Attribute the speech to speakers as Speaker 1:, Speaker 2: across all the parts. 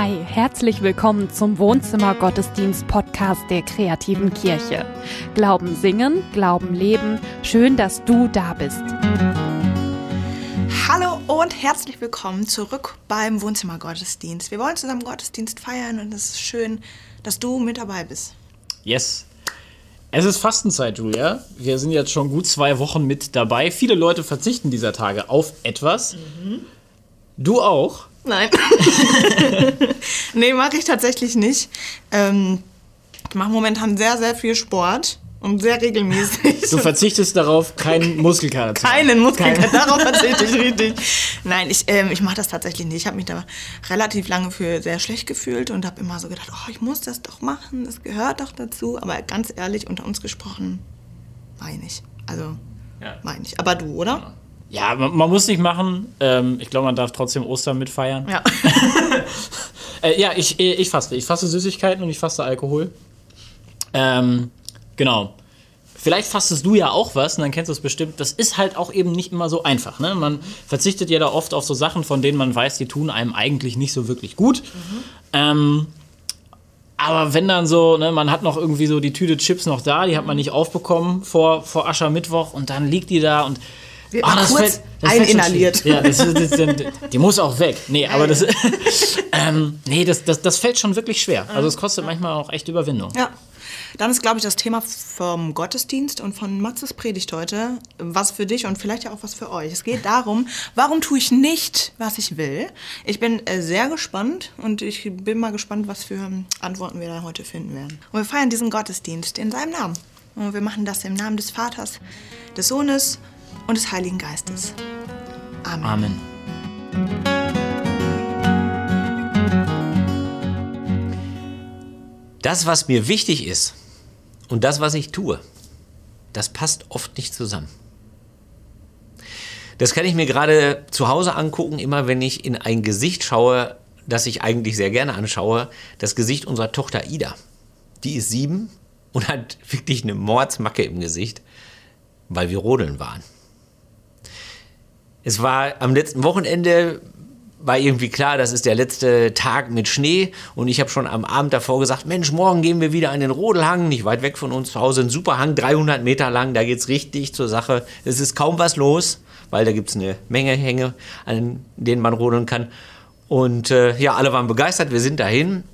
Speaker 1: Hi, herzlich willkommen zum Wohnzimmer Gottesdienst Podcast der kreativen Kirche. Glauben singen, Glauben leben. Schön, dass du da bist.
Speaker 2: Hallo und herzlich willkommen zurück beim Wohnzimmer Gottesdienst. Wir wollen zusammen Gottesdienst feiern und es ist schön, dass du mit dabei bist.
Speaker 3: Yes. Es ist Fastenzeit, Julia. Wir sind jetzt schon gut zwei Wochen mit dabei. Viele Leute verzichten dieser Tage auf etwas. Mhm. Du auch?
Speaker 2: Nein. nee, mache ich tatsächlich nicht. Ähm, ich mache momentan sehr, sehr viel Sport und sehr regelmäßig.
Speaker 3: Du verzichtest darauf, keinen Muskelkater
Speaker 2: zu haben. Keinen Muskelkater, darauf verzichte ich richtig. Nein, ich, ähm, ich mache das tatsächlich nicht. Ich habe mich da relativ lange für sehr schlecht gefühlt und habe immer so gedacht, oh, ich muss das doch machen, das gehört doch dazu. Aber ganz ehrlich, unter uns gesprochen, meine ich. Also, ja. meine ich. Aber du, oder? Ja.
Speaker 3: Ja, man, man muss nicht machen. Ähm, ich glaube, man darf trotzdem Ostern mitfeiern.
Speaker 2: Ja.
Speaker 3: äh, ja, ich, ich faste. Ich faste Süßigkeiten und ich faste Alkohol. Ähm, genau. Vielleicht fastest du ja auch was und dann kennst du es bestimmt. Das ist halt auch eben nicht immer so einfach. Ne? Man verzichtet ja da oft auf so Sachen, von denen man weiß, die tun einem eigentlich nicht so wirklich gut. Mhm. Ähm, aber wenn dann so, ne, man hat noch irgendwie so die Tüte Chips noch da, die hat man nicht aufbekommen vor, vor Aschermittwoch und dann liegt die da und
Speaker 2: wird oh, das kurz fällt, das eininhaliert.
Speaker 3: Ja, das, das, das, die muss auch weg. Nee, aber das, ähm, nee, das, das, das fällt schon wirklich schwer. Also es kostet manchmal auch echt Überwindung.
Speaker 2: Ja. Dann ist, glaube ich, das Thema vom Gottesdienst und von Matzes Predigt heute was für dich und vielleicht ja auch was für euch. Es geht darum, warum tue ich nicht, was ich will? Ich bin äh, sehr gespannt und ich bin mal gespannt, was für Antworten wir da heute finden werden. Und wir feiern diesen Gottesdienst in seinem Namen. Und wir machen das im Namen des Vaters, des Sohnes und des Heiligen Geistes. Amen.
Speaker 3: Amen.
Speaker 4: Das, was mir wichtig ist und das, was ich tue, das passt oft nicht zusammen. Das kann ich mir gerade zu Hause angucken, immer wenn ich in ein Gesicht schaue, das ich eigentlich sehr gerne anschaue, das Gesicht unserer Tochter Ida. Die ist sieben und hat wirklich eine Mordsmacke im Gesicht, weil wir rodeln waren. Es war am letzten Wochenende, war irgendwie klar, das ist der letzte Tag mit Schnee und ich habe schon am Abend davor gesagt, Mensch, morgen gehen wir wieder an den Rodelhang, nicht weit weg von uns zu Hause, ein super Hang, 300 Meter lang, da geht es richtig zur Sache. Es ist kaum was los, weil da gibt es eine Menge Hänge, an denen man rodeln kann. Und äh, ja, alle waren begeistert, wir sind dahin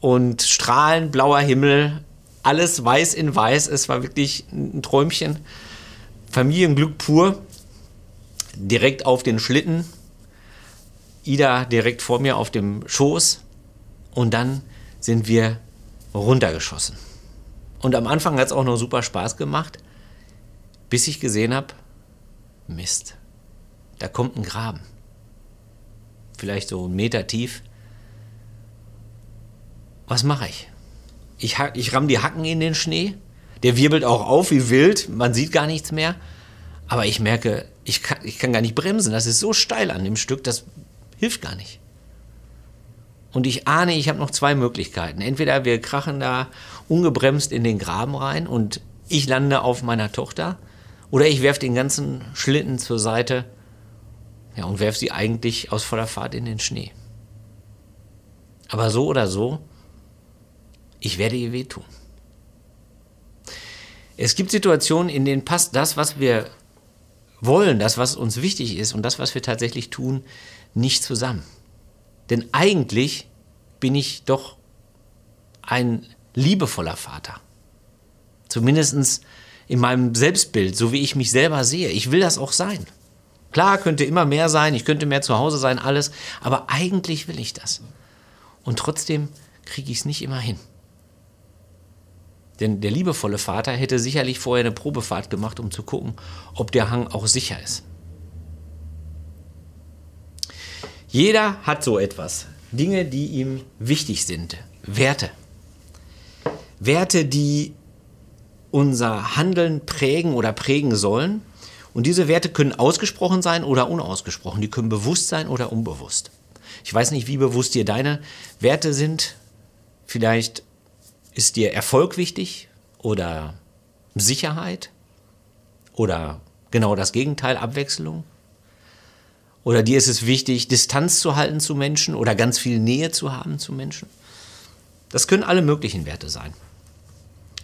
Speaker 4: und strahlend blauer Himmel, alles weiß in weiß, es war wirklich ein Träumchen. Familienglück pur direkt auf den Schlitten, Ida direkt vor mir auf dem Schoß und dann sind wir runtergeschossen. Und am Anfang hat es auch noch super Spaß gemacht, bis ich gesehen habe, Mist, da kommt ein Graben. Vielleicht so einen Meter tief. Was mache ich? Ich, ich ramm die Hacken in den Schnee. Der wirbelt auch auf wie wild. Man sieht gar nichts mehr. Aber ich merke, ich kann, ich kann gar nicht bremsen. Das ist so steil an dem Stück, das hilft gar nicht. Und ich ahne, ich habe noch zwei Möglichkeiten. Entweder wir krachen da ungebremst in den Graben rein und ich lande auf meiner Tochter, oder ich werfe den ganzen Schlitten zur Seite ja, und werfe sie eigentlich aus voller Fahrt in den Schnee. Aber so oder so, ich werde ihr wehtun. Es gibt Situationen, in denen passt das, was wir wollen, das, was uns wichtig ist und das, was wir tatsächlich tun, nicht zusammen. Denn eigentlich bin ich doch ein liebevoller Vater. Zumindest in meinem Selbstbild, so wie ich mich selber sehe. Ich will das auch sein. Klar, könnte immer mehr sein, ich könnte mehr zu Hause sein, alles, aber eigentlich will ich das. Und trotzdem kriege ich es nicht immer hin. Denn der liebevolle Vater hätte sicherlich vorher eine Probefahrt gemacht, um zu gucken, ob der Hang auch sicher ist. Jeder hat so etwas. Dinge, die ihm wichtig sind. Werte. Werte, die unser Handeln prägen oder prägen sollen. Und diese Werte können ausgesprochen sein oder unausgesprochen. Die können bewusst sein oder unbewusst. Ich weiß nicht, wie bewusst dir deine Werte sind. Vielleicht ist dir Erfolg wichtig oder Sicherheit oder genau das Gegenteil, Abwechslung? Oder dir ist es wichtig, Distanz zu halten zu Menschen oder ganz viel Nähe zu haben zu Menschen? Das können alle möglichen Werte sein.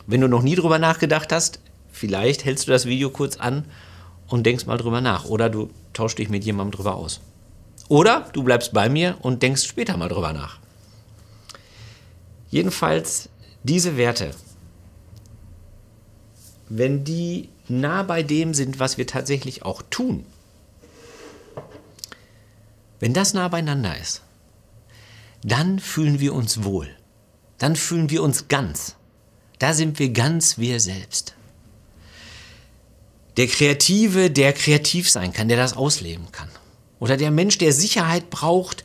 Speaker 4: Wenn du noch nie drüber nachgedacht hast, vielleicht hältst du das Video kurz an und denkst mal drüber nach. Oder du tauschst dich mit jemandem drüber aus. Oder du bleibst bei mir und denkst später mal drüber nach. Jedenfalls diese Werte, wenn die nah bei dem sind, was wir tatsächlich auch tun, wenn das nah beieinander ist, dann fühlen wir uns wohl. Dann fühlen wir uns ganz. Da sind wir ganz wir selbst. Der Kreative, der kreativ sein kann, der das ausleben kann. Oder der Mensch, der Sicherheit braucht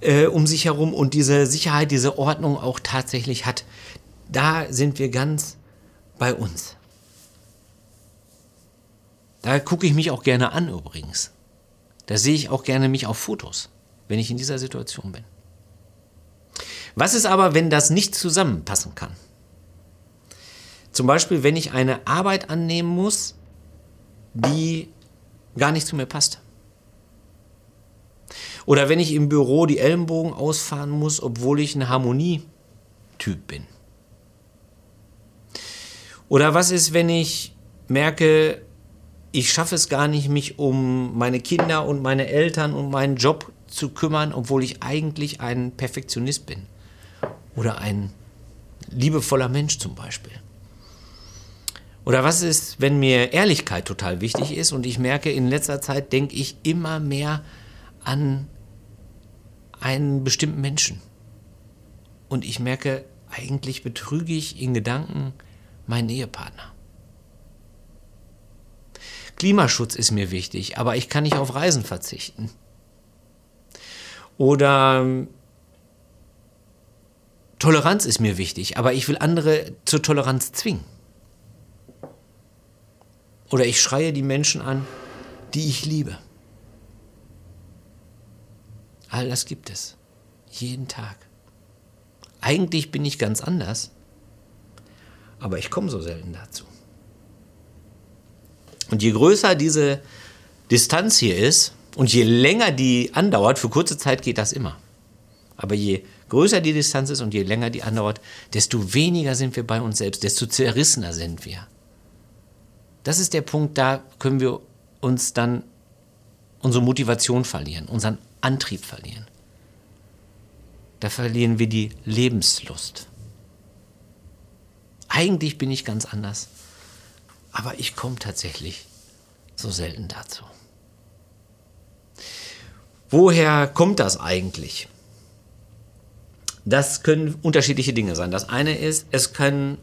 Speaker 4: äh, um sich herum und diese Sicherheit, diese Ordnung auch tatsächlich hat. Da sind wir ganz bei uns. Da gucke ich mich auch gerne an übrigens. Da sehe ich auch gerne mich auf Fotos, wenn ich in dieser Situation bin. Was ist aber, wenn das nicht zusammenpassen kann? Zum Beispiel, wenn ich eine Arbeit annehmen muss, die gar nicht zu mir passt. Oder wenn ich im Büro die Ellenbogen ausfahren muss, obwohl ich ein Harmonietyp bin. Oder was ist, wenn ich merke, ich schaffe es gar nicht, mich um meine Kinder und meine Eltern und meinen Job zu kümmern, obwohl ich eigentlich ein Perfektionist bin. Oder ein liebevoller Mensch zum Beispiel. Oder was ist, wenn mir Ehrlichkeit total wichtig ist und ich merke, in letzter Zeit denke ich immer mehr an einen bestimmten Menschen. Und ich merke, eigentlich betrüge ich in Gedanken meinen Ehepartner. Klimaschutz ist mir wichtig, aber ich kann nicht auf Reisen verzichten. Oder ähm, Toleranz ist mir wichtig, aber ich will andere zur Toleranz zwingen. Oder ich schreie die Menschen an, die ich liebe. All das gibt es. Jeden Tag. Eigentlich bin ich ganz anders, aber ich komme so selten dazu. Und je größer diese Distanz hier ist und je länger die andauert, für kurze Zeit geht das immer. Aber je größer die Distanz ist und je länger die andauert, desto weniger sind wir bei uns selbst, desto zerrissener sind wir. Das ist der Punkt, da können wir uns dann unsere Motivation verlieren, unseren Antrieb verlieren. Da verlieren wir die Lebenslust. Eigentlich bin ich ganz anders. Aber ich komme tatsächlich so selten dazu. Woher kommt das eigentlich? Das können unterschiedliche Dinge sein. Das eine ist, es können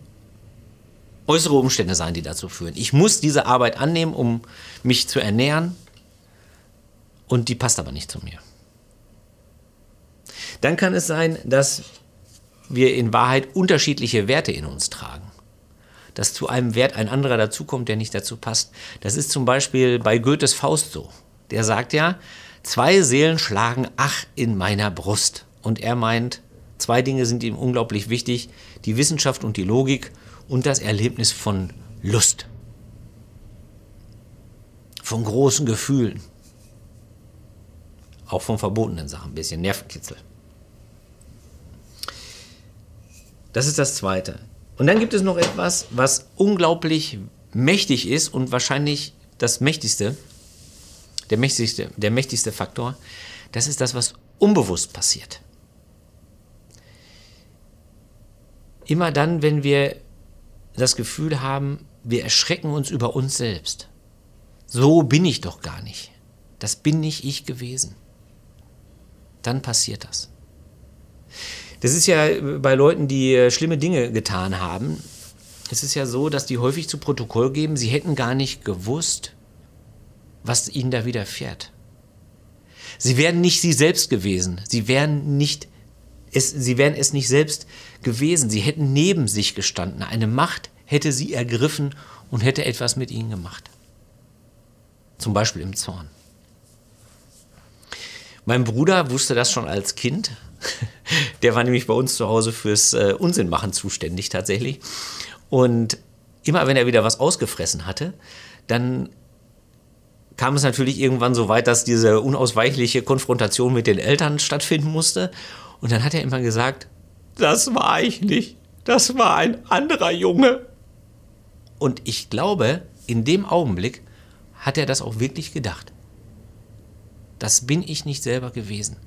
Speaker 4: äußere Umstände sein, die dazu führen. Ich muss diese Arbeit annehmen, um mich zu ernähren und die passt aber nicht zu mir. Dann kann es sein, dass wir in Wahrheit unterschiedliche Werte in uns tragen dass zu einem Wert ein anderer dazukommt, der nicht dazu passt. Das ist zum Beispiel bei Goethes Faust so. Der sagt ja, zwei Seelen schlagen ach in meiner Brust. Und er meint, zwei Dinge sind ihm unglaublich wichtig, die Wissenschaft und die Logik und das Erlebnis von Lust. Von großen Gefühlen. Auch von verbotenen Sachen, ein bisschen Nervenkitzel. Das ist das Zweite. Und dann gibt es noch etwas, was unglaublich mächtig ist und wahrscheinlich das mächtigste, der mächtigste, der mächtigste Faktor. Das ist das, was unbewusst passiert. Immer dann, wenn wir das Gefühl haben, wir erschrecken uns über uns selbst. So bin ich doch gar nicht. Das bin nicht ich gewesen. Dann passiert das. Das ist ja bei Leuten, die äh, schlimme Dinge getan haben, es ist ja so, dass die häufig zu Protokoll geben, sie hätten gar nicht gewusst, was ihnen da widerfährt. Sie wären nicht sie selbst gewesen. Sie wären nicht es, sie wären es nicht selbst gewesen. Sie hätten neben sich gestanden. Eine Macht hätte sie ergriffen und hätte etwas mit ihnen gemacht. Zum Beispiel im Zorn. Mein Bruder wusste das schon als Kind Der war nämlich bei uns zu Hause fürs äh, Unsinnmachen zuständig tatsächlich. Und immer wenn er wieder was ausgefressen hatte, dann kam es natürlich irgendwann so weit, dass diese unausweichliche Konfrontation mit den Eltern stattfinden musste. Und dann hat er immer gesagt, das war ich nicht, das war ein anderer Junge. Und ich glaube, in dem Augenblick hat er das auch wirklich gedacht. Das bin ich nicht selber gewesen.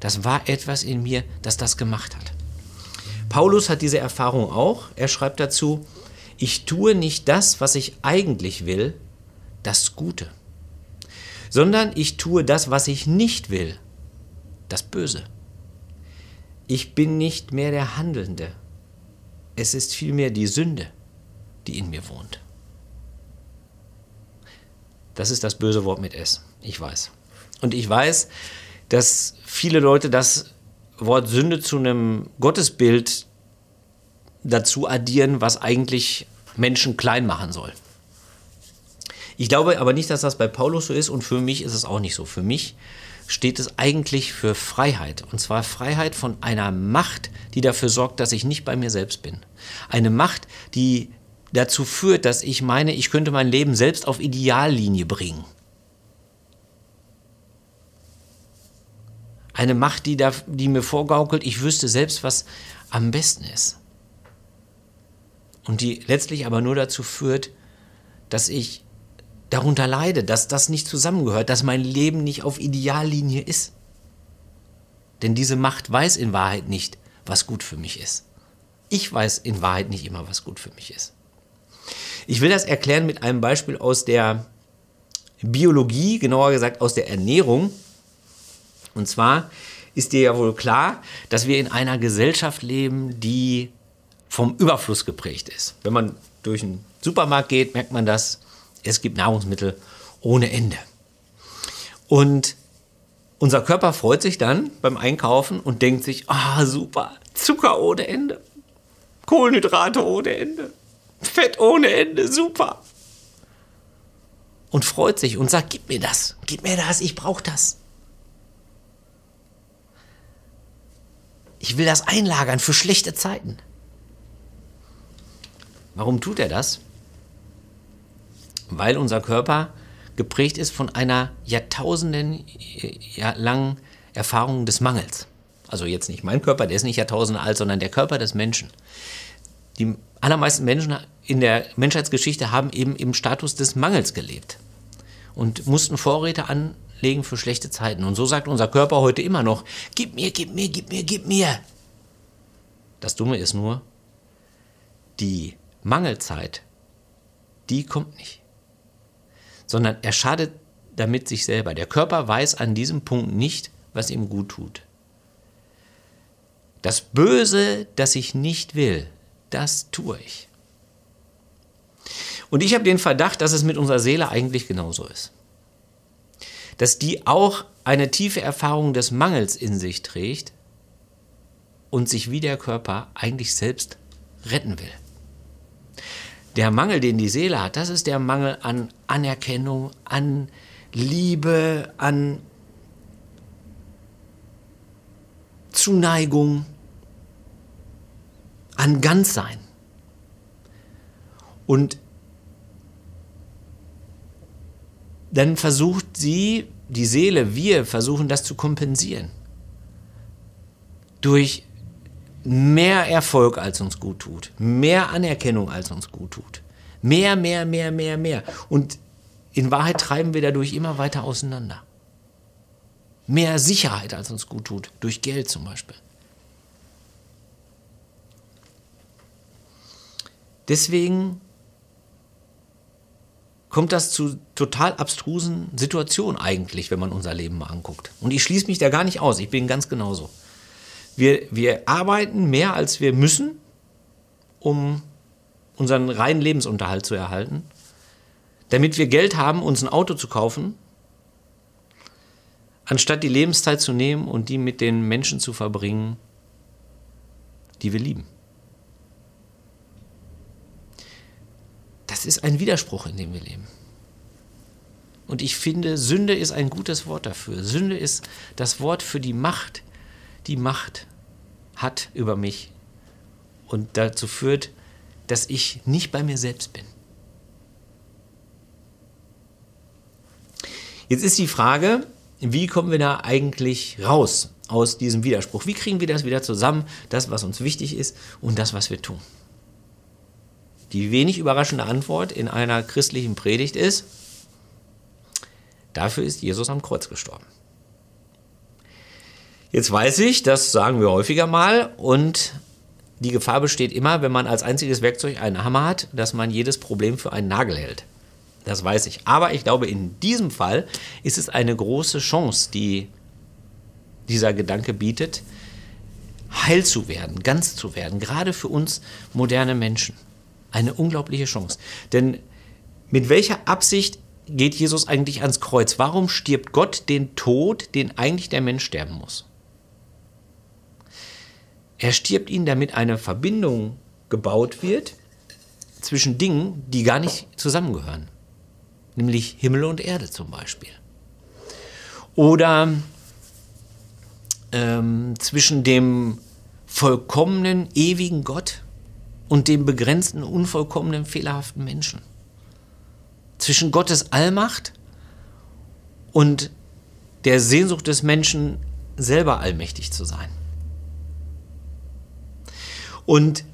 Speaker 4: Das war etwas in mir, das das gemacht hat. Paulus hat diese Erfahrung auch. Er schreibt dazu, ich tue nicht das, was ich eigentlich will, das Gute, sondern ich tue das, was ich nicht will, das Böse. Ich bin nicht mehr der Handelnde. Es ist vielmehr die Sünde, die in mir wohnt. Das ist das böse Wort mit S. Ich weiß. Und ich weiß, dass viele Leute das Wort Sünde zu einem Gottesbild dazu addieren, was eigentlich Menschen klein machen soll. Ich glaube aber nicht, dass das bei Paulus so ist und für mich ist es auch nicht so. Für mich steht es eigentlich für Freiheit. Und zwar Freiheit von einer Macht, die dafür sorgt, dass ich nicht bei mir selbst bin. Eine Macht, die dazu führt, dass ich meine, ich könnte mein Leben selbst auf Ideallinie bringen. Eine Macht, die, da, die mir vorgaukelt, ich wüsste selbst, was am besten ist. Und die letztlich aber nur dazu führt, dass ich darunter leide, dass das nicht zusammengehört, dass mein Leben nicht auf Ideallinie ist. Denn diese Macht weiß in Wahrheit nicht, was gut für mich ist. Ich weiß in Wahrheit nicht immer, was gut für mich ist. Ich will das erklären mit einem Beispiel aus der Biologie, genauer gesagt aus der Ernährung. Und zwar ist dir ja wohl klar, dass wir in einer Gesellschaft leben, die vom Überfluss geprägt ist. Wenn man durch einen Supermarkt geht, merkt man das. Es gibt Nahrungsmittel ohne Ende. Und unser Körper freut sich dann beim Einkaufen und denkt sich, ah super, Zucker ohne Ende, Kohlenhydrate ohne Ende, Fett ohne Ende, super. Und freut sich und sagt, gib mir das, gib mir das, ich brauche das. Ich will das einlagern für schlechte Zeiten. Warum tut er das? Weil unser Körper geprägt ist von einer Jahrtausenden langen Erfahrung des Mangels. Also jetzt nicht mein Körper, der ist nicht Jahrtausende alt, sondern der Körper des Menschen. Die allermeisten Menschen in der Menschheitsgeschichte haben eben im Status des Mangels gelebt und mussten Vorräte an, legen für schlechte Zeiten. Und so sagt unser Körper heute immer noch, gib mir, gib mir, gib mir, gib mir. Das Dumme ist nur, die Mangelzeit, die kommt nicht. Sondern er schadet damit sich selber. Der Körper weiß an diesem Punkt nicht, was ihm gut tut. Das Böse, das ich nicht will, das tue ich. Und ich habe den Verdacht, dass es mit unserer Seele eigentlich genauso ist dass die auch eine tiefe Erfahrung des Mangels in sich trägt und sich wie der Körper eigentlich selbst retten will. Der Mangel, den die Seele hat, das ist der Mangel an Anerkennung, an Liebe, an Zuneigung, an Ganzsein. Und dann versucht sie, die Seele, wir versuchen das zu kompensieren. Durch mehr Erfolg, als uns gut tut, mehr Anerkennung, als uns gut tut. Mehr, mehr, mehr, mehr, mehr. Und in Wahrheit treiben wir dadurch immer weiter auseinander. Mehr Sicherheit, als uns gut tut, durch Geld zum Beispiel. Deswegen kommt das zu total abstrusen Situationen eigentlich, wenn man unser Leben mal anguckt. Und ich schließe mich da gar nicht aus, ich bin ganz genauso. Wir, wir arbeiten mehr, als wir müssen, um unseren reinen Lebensunterhalt zu erhalten, damit wir Geld haben, uns ein Auto zu kaufen, anstatt die Lebenszeit zu nehmen und die mit den Menschen zu verbringen, die wir lieben. Das ist ein Widerspruch, in dem wir leben. Und ich finde, Sünde ist ein gutes Wort dafür. Sünde ist das Wort für die Macht, die Macht hat über mich und dazu führt, dass ich nicht bei mir selbst bin. Jetzt ist die Frage, wie kommen wir da eigentlich raus aus diesem Widerspruch? Wie kriegen wir das wieder zusammen, das, was uns wichtig ist und das, was wir tun? Die wenig überraschende Antwort in einer christlichen Predigt ist, dafür ist Jesus am Kreuz gestorben. Jetzt weiß ich, das sagen wir häufiger mal und die Gefahr besteht immer, wenn man als einziges Werkzeug einen Hammer hat, dass man jedes Problem für einen Nagel hält. Das weiß ich. Aber ich glaube, in diesem Fall ist es eine große Chance, die dieser Gedanke bietet, heil zu werden, ganz zu werden, gerade für uns moderne Menschen. Eine unglaubliche Chance. Denn mit welcher Absicht geht Jesus eigentlich ans Kreuz? Warum stirbt Gott den Tod, den eigentlich der Mensch sterben muss? Er stirbt ihn, damit eine Verbindung gebaut wird zwischen Dingen, die gar nicht zusammengehören. Nämlich Himmel und Erde zum Beispiel. Oder ähm, zwischen dem vollkommenen, ewigen Gott und dem begrenzten, unvollkommenen, fehlerhaften Menschen. Zwischen Gottes Allmacht und der Sehnsucht des Menschen, selber allmächtig zu sein. Und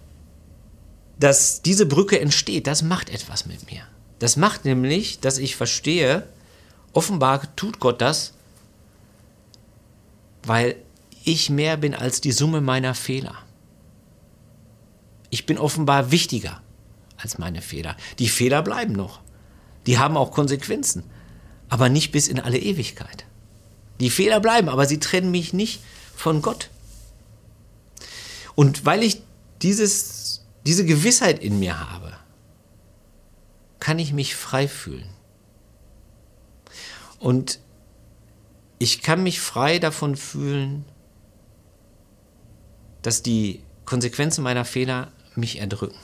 Speaker 4: dass diese Brücke entsteht, das macht etwas mit mir. Das macht nämlich, dass ich verstehe, offenbar tut Gott das, weil ich mehr bin als die Summe meiner Fehler. Ich bin offenbar wichtiger als meine Fehler. Die Fehler bleiben noch. Die haben auch Konsequenzen, aber nicht bis in alle Ewigkeit. Die Fehler bleiben, aber sie trennen mich nicht von Gott. Und weil ich dieses, diese Gewissheit in mir habe, kann ich mich frei fühlen. Und ich kann mich frei davon fühlen, dass die Konsequenzen meiner Fehler mich erdrücken.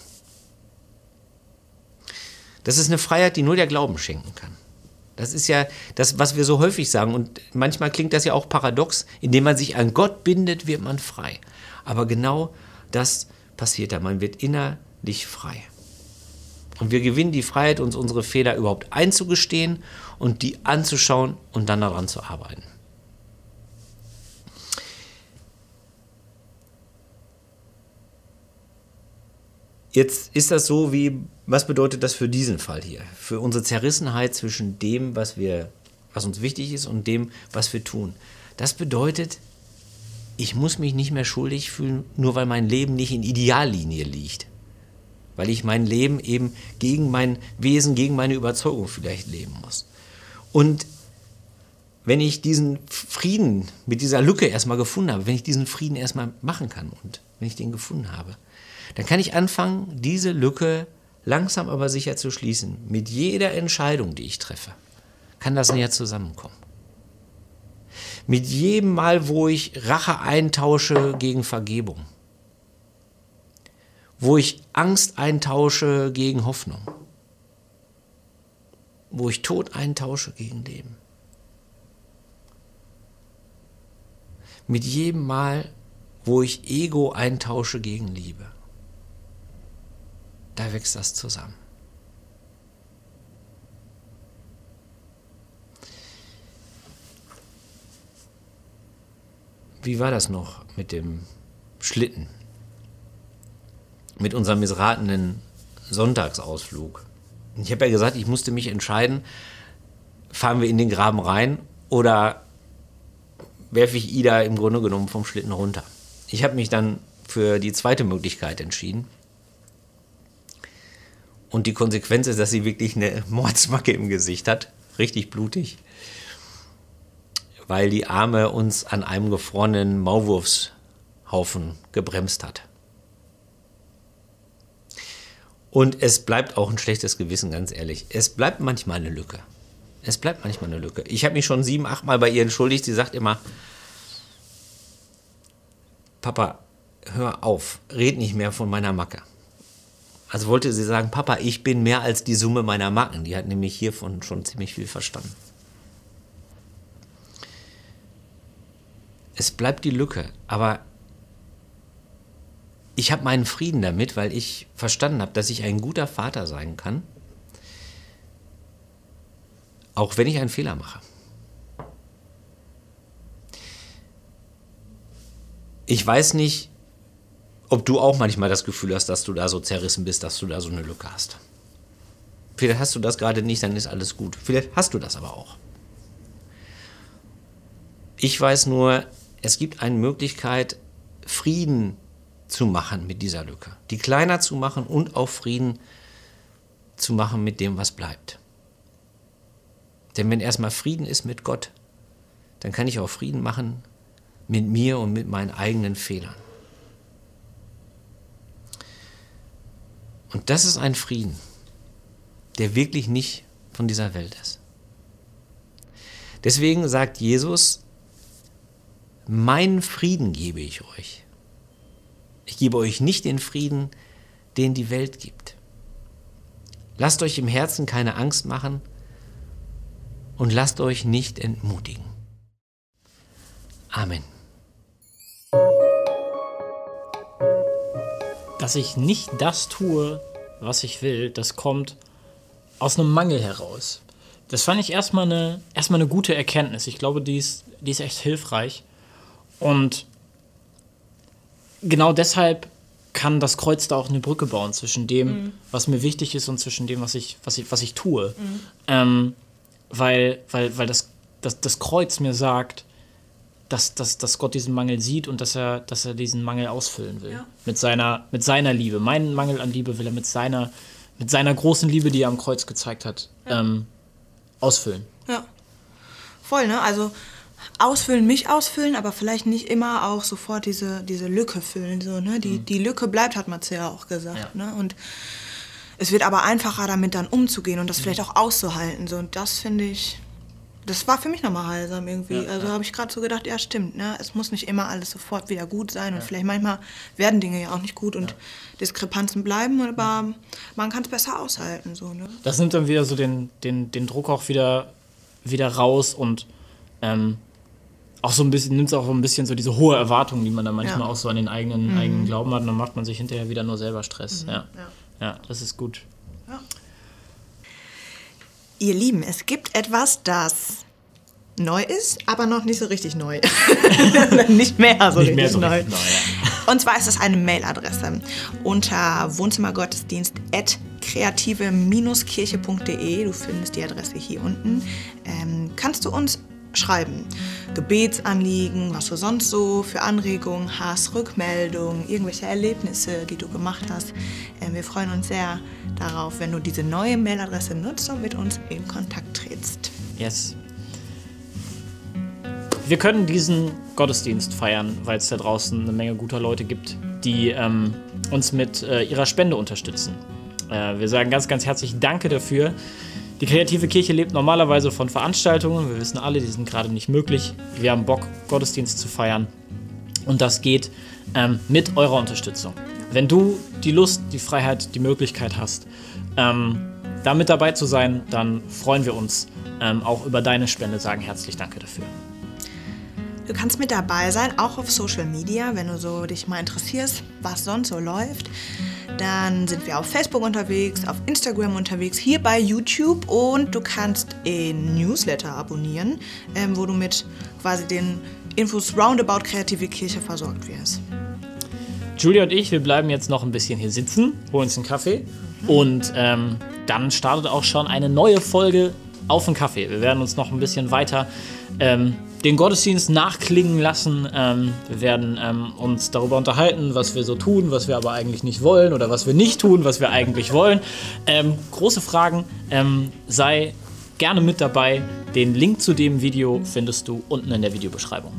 Speaker 4: Das ist eine Freiheit, die nur der Glauben schenken kann. Das ist ja das, was wir so häufig sagen. Und manchmal klingt das ja auch paradox. Indem man sich an Gott bindet, wird man frei. Aber genau das passiert da. Man wird innerlich frei. Und wir gewinnen die Freiheit, uns unsere Fehler überhaupt einzugestehen und die anzuschauen und dann daran zu arbeiten. Jetzt ist das so wie, was bedeutet das für diesen Fall hier? Für unsere Zerrissenheit zwischen dem, was wir, was uns wichtig ist und dem, was wir tun. Das bedeutet, ich muss mich nicht mehr schuldig fühlen, nur weil mein Leben nicht in Ideallinie liegt. Weil ich mein Leben eben gegen mein Wesen, gegen meine Überzeugung vielleicht leben muss. Und wenn ich diesen Frieden mit dieser Lücke erstmal gefunden habe, wenn ich diesen Frieden erstmal machen kann und wenn ich den gefunden habe, dann kann ich anfangen, diese Lücke langsam aber sicher zu schließen. Mit jeder Entscheidung, die ich treffe, kann das näher zusammenkommen. Mit jedem Mal, wo ich Rache eintausche gegen Vergebung. Wo ich Angst eintausche gegen Hoffnung. Wo ich Tod eintausche gegen Leben. Mit jedem Mal, wo ich Ego eintausche gegen Liebe. Da wächst das zusammen. wie war das noch mit dem Schlitten? Mit unserem missratenen Sonntagsausflug. Ich habe ja gesagt, ich musste mich entscheiden, fahren wir in den Graben rein oder werfe ich Ida im Grunde genommen vom Schlitten runter. Ich habe mich dann für die zweite Möglichkeit entschieden. Und die Konsequenz ist, dass sie wirklich eine Mordsmacke im Gesicht hat. Richtig blutig weil die Arme uns an einem gefrorenen Maulwurfshaufen gebremst hat. Und es bleibt auch ein schlechtes Gewissen, ganz ehrlich. Es bleibt manchmal eine Lücke. Es bleibt manchmal eine Lücke. Ich habe mich schon sieben, acht Mal bei ihr entschuldigt. Sie sagt immer, Papa, hör auf, red nicht mehr von meiner Macke. Also wollte sie sagen, Papa, ich bin mehr als die Summe meiner Macken. Die hat nämlich hiervon schon ziemlich viel verstanden. Es bleibt die Lücke, aber ich habe meinen Frieden damit, weil ich verstanden habe, dass ich ein guter Vater sein kann, auch wenn ich einen Fehler mache. Ich weiß nicht, ob du auch manchmal das Gefühl hast, dass du da so zerrissen bist, dass du da so eine Lücke hast. Vielleicht hast du das gerade nicht, dann ist alles gut. Vielleicht hast du das aber auch. Ich weiß nur, es gibt eine Möglichkeit, Frieden zu machen mit dieser Lücke. Die kleiner zu machen und auch Frieden zu machen mit dem, was bleibt. Denn wenn erstmal Frieden ist mit Gott, dann kann ich auch Frieden machen mit mir und mit meinen eigenen Fehlern. Und das ist ein Frieden, der wirklich nicht von dieser Welt ist. Deswegen sagt Jesus, meinen Frieden gebe ich euch. Ich gebe euch nicht den Frieden, den die Welt gibt. Lasst euch im Herzen keine Angst machen und lasst euch nicht entmutigen. Amen.
Speaker 3: Dass ich nicht das tue, was ich will, das kommt aus einem Mangel heraus. Das fand ich erstmal eine, erstmal eine gute Erkenntnis. Ich glaube, die ist, die ist echt hilfreich. Und genau deshalb kann das Kreuz da auch eine Brücke bauen zwischen dem, mhm. was mir wichtig ist und zwischen dem, was ich, was ich, was ich tue. Mhm. Ähm, weil, weil, weil das, das, das Kreuz mir sagt, dass, dass, dass Gott diesen Mangel sieht und dass er, dass er diesen Mangel ausfüllen will. Ja. Mit, seiner, mit seiner Liebe. Meinen Mangel an Liebe will er mit seiner, mit seiner großen Liebe, die er am Kreuz gezeigt hat, ja. ähm, ausfüllen.
Speaker 2: Ja. Voll, ne? Also ausfüllen, mich ausfüllen, aber vielleicht nicht immer auch sofort diese, diese Lücke füllen. So, ne? die, mhm. die Lücke bleibt, hat Matze ja auch gesagt. Ja. Ne? Und es wird aber einfacher, damit dann umzugehen und das mhm. vielleicht auch auszuhalten. So. Und das finde ich, das war für mich nochmal heilsam irgendwie. Ja, also ja. habe ich gerade so gedacht, ja stimmt, ne? es muss nicht immer alles sofort wieder gut sein und vielleicht manchmal werden Dinge ja auch nicht gut und Diskrepanzen bleiben, aber man kann es besser aushalten. So, ne?
Speaker 3: Das nimmt dann wieder so den, den, den Druck auch wieder, wieder raus und ähm, auch so ein bisschen, nimmt es auch ein bisschen so diese hohe Erwartung, die man dann manchmal ja. auch so an den eigenen, mhm. eigenen Glauben hat, und dann macht man sich hinterher wieder nur selber Stress. Mhm. Ja. ja. Ja. das ist gut.
Speaker 2: Ihr Lieben, es gibt etwas, das neu ist, aber noch nicht so richtig neu. nicht mehr so nicht richtig mehr so neu. Richtig neu ja. Und zwar ist es eine Mailadresse unter wohnzimmergottesdienst kreative-kirche.de. Du findest die Adresse hier unten. Ähm, kannst du uns schreiben. Gebetsanliegen, was du sonst so für Anregungen hast, Rückmeldungen, irgendwelche Erlebnisse, die du gemacht hast. Ähm, wir freuen uns sehr darauf, wenn du diese neue Mailadresse nutzt und mit uns in Kontakt trittst.
Speaker 3: Yes. Wir können diesen Gottesdienst feiern, weil es da draußen eine Menge guter Leute gibt, die ähm, uns mit äh, ihrer Spende unterstützen. Äh, wir sagen ganz, ganz herzlich Danke dafür. Die kreative Kirche lebt normalerweise von Veranstaltungen. Wir wissen alle, die sind gerade nicht möglich. Wir haben Bock, Gottesdienst zu feiern. Und das geht ähm, mit eurer Unterstützung. Wenn du die Lust, die Freiheit, die Möglichkeit hast, ähm, da mit dabei zu sein, dann freuen wir uns ähm, auch über deine Spende, sagen herzlich Danke dafür.
Speaker 2: Du kannst mit dabei sein, auch auf Social Media, wenn du so dich mal interessierst, was sonst so läuft. Dann sind wir auf Facebook unterwegs, auf Instagram unterwegs, hier bei YouTube und du kannst den Newsletter abonnieren, ähm, wo du mit quasi den Infos roundabout Kreative Kirche versorgt wirst.
Speaker 3: Julia und ich, wir bleiben jetzt noch ein bisschen hier sitzen, holen uns einen Kaffee mhm. und ähm, dann startet auch schon eine neue Folge auf den Kaffee. Wir werden uns noch ein bisschen weiter ähm, den Gottesdienst nachklingen lassen. Ähm, wir werden ähm, uns darüber unterhalten, was wir so tun, was wir aber eigentlich nicht wollen oder was wir nicht tun, was wir eigentlich wollen. Ähm, große Fragen. Ähm, sei gerne mit dabei. Den Link zu dem Video findest du unten in der Videobeschreibung.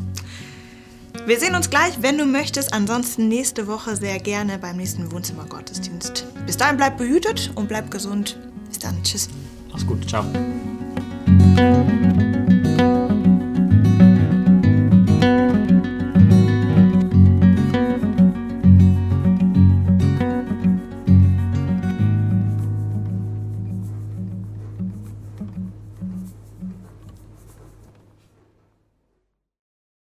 Speaker 2: Wir sehen uns gleich, wenn du möchtest. Ansonsten nächste Woche sehr gerne beim nächsten Wohnzimmer-Gottesdienst. Bis dahin bleib behütet und bleib gesund. Bis dann. Tschüss.
Speaker 3: Mach's gut. Ciao.